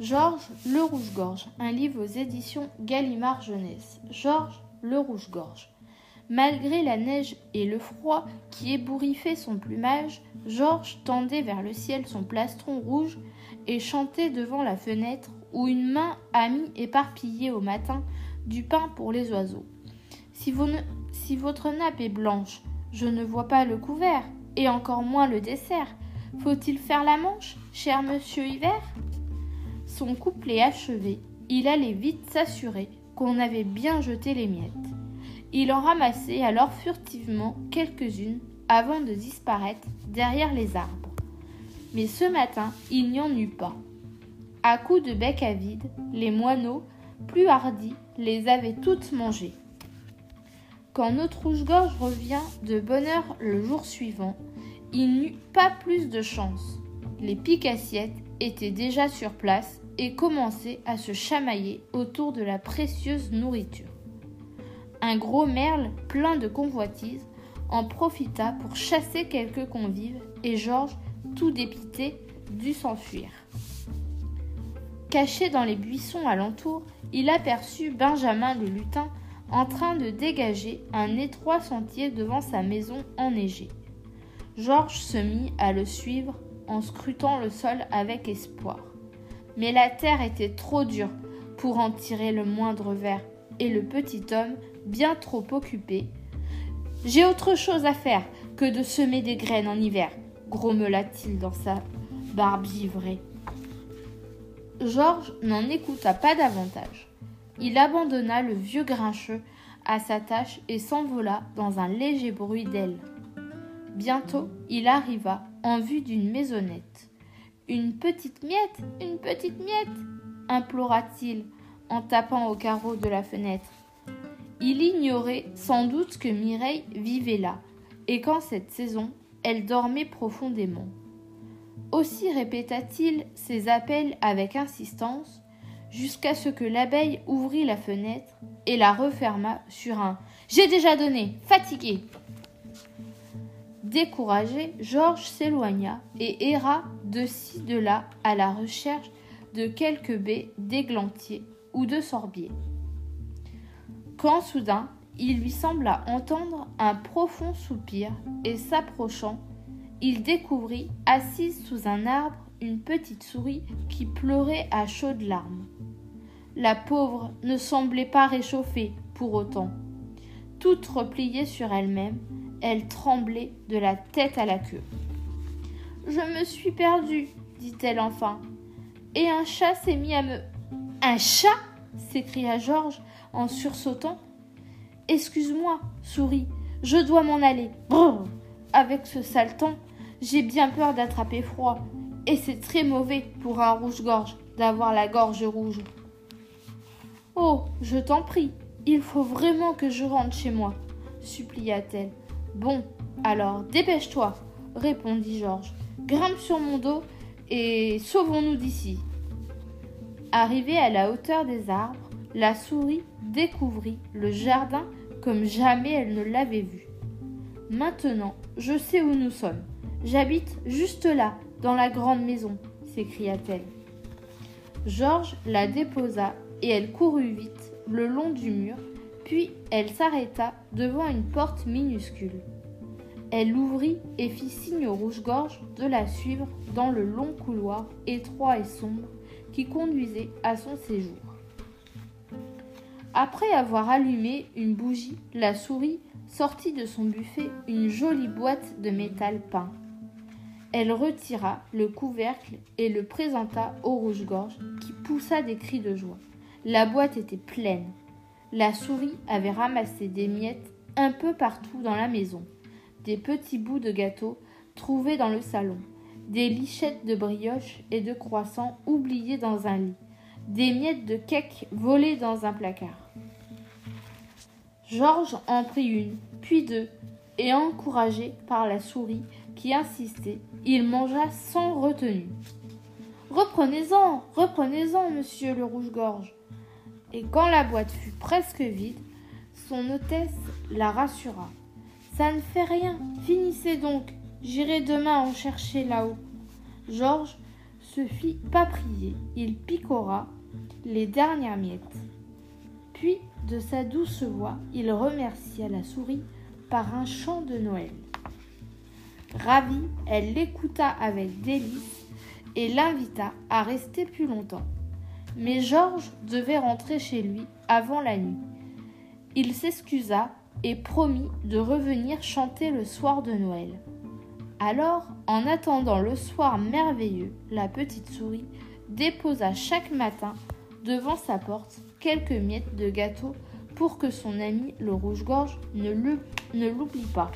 Georges Le Rouge-Gorge, un livre aux éditions Gallimard Jeunesse. Georges Le Rouge-Gorge. Malgré la neige et le froid qui ébouriffaient son plumage, Georges tendait vers le ciel son plastron rouge et chantait devant la fenêtre où une main a mis éparpillé au matin du pain pour les oiseaux. Si, si votre nappe est blanche, je ne vois pas le couvert, et encore moins le dessert. Faut-il faire la manche, cher monsieur Hiver son couplet achevé, il allait vite s'assurer qu'on avait bien jeté les miettes. Il en ramassait alors furtivement quelques-unes avant de disparaître derrière les arbres. Mais ce matin, il n'y en eut pas. À coups de bec à vide, les moineaux, plus hardis, les avaient toutes mangées. Quand notre rouge-gorge revient de bonne heure le jour suivant, il n'eut pas plus de chance. Les piques-assiettes étaient déjà sur place et commençait à se chamailler autour de la précieuse nourriture. Un gros merle plein de convoitises en profita pour chasser quelques convives et Georges, tout dépité, dut s'enfuir. Caché dans les buissons alentour, il aperçut Benjamin le lutin en train de dégager un étroit sentier devant sa maison enneigée. Georges se mit à le suivre en scrutant le sol avec espoir mais la terre était trop dure pour en tirer le moindre verre, et le petit homme, bien trop occupé, J'ai autre chose à faire que de semer des graines en hiver, grommela-t-il dans sa barbe givrée. Georges n'en écouta pas davantage. Il abandonna le vieux grincheux à sa tâche et s'envola dans un léger bruit d'ailes. Bientôt, il arriva en vue d'une maisonnette. Une petite miette, une petite miette implora-t-il en tapant au carreau de la fenêtre. Il ignorait sans doute que Mireille vivait là, et qu'en cette saison, elle dormait profondément. Aussi répéta-t-il ses appels avec insistance, jusqu'à ce que l'abeille ouvrit la fenêtre et la referma sur un J'ai déjà donné, fatigué. Découragé, Georges s'éloigna et erra de ci de là à la recherche de quelques baies d'églantier ou de sorbier. Quand soudain il lui sembla entendre un profond soupir et s'approchant, il découvrit assise sous un arbre une petite souris qui pleurait à chaudes larmes. La pauvre ne semblait pas réchauffée pour autant. Toute repliée sur elle-même, elle tremblait de la tête à la queue. Je me suis perdue, dit-elle enfin. Et un chat s'est mis à me. Un chat? s'écria Georges en sursautant. Excuse-moi, souris, je dois m'en aller. Brrr Avec ce sale temps, j'ai bien peur d'attraper froid. Et c'est très mauvais pour un rouge-gorge d'avoir la gorge rouge. Oh, je t'en prie, il faut vraiment que je rentre chez moi, supplia-t-elle. Bon, alors dépêche-toi, répondit Georges. Grimpe sur mon dos et sauvons-nous d'ici. Arrivée à la hauteur des arbres, la souris découvrit le jardin comme jamais elle ne l'avait vu. Maintenant, je sais où nous sommes. J'habite juste là, dans la grande maison, s'écria-t-elle. Georges la déposa et elle courut vite le long du mur puis elle s'arrêta devant une porte minuscule. Elle l'ouvrit et fit signe au rouge-gorge de la suivre dans le long couloir étroit et sombre qui conduisait à son séjour. Après avoir allumé une bougie, la souris sortit de son buffet une jolie boîte de métal peint. Elle retira le couvercle et le présenta au rouge-gorge qui poussa des cris de joie. La boîte était pleine. La souris avait ramassé des miettes un peu partout dans la maison, des petits bouts de gâteau trouvés dans le salon, des lichettes de brioche et de croissants oubliées dans un lit, des miettes de cake volées dans un placard. Georges en prit une, puis deux, et encouragé par la souris qui insistait, il mangea sans retenue. Reprenez-en, reprenez-en, monsieur le rouge-gorge. Et quand la boîte fut presque vide, son hôtesse la rassura. Ça ne fait rien, finissez donc, j'irai demain en chercher là-haut. Georges se fit pas prier, il picora les dernières miettes. Puis, de sa douce voix, il remercia la souris par un chant de Noël. Ravie, elle l'écouta avec délice et l'invita à rester plus longtemps. Mais Georges devait rentrer chez lui avant la nuit. Il s'excusa et promit de revenir chanter le soir de Noël. Alors, en attendant le soir merveilleux, la petite souris déposa chaque matin devant sa porte quelques miettes de gâteau pour que son ami le rouge-gorge ne l'oublie pas.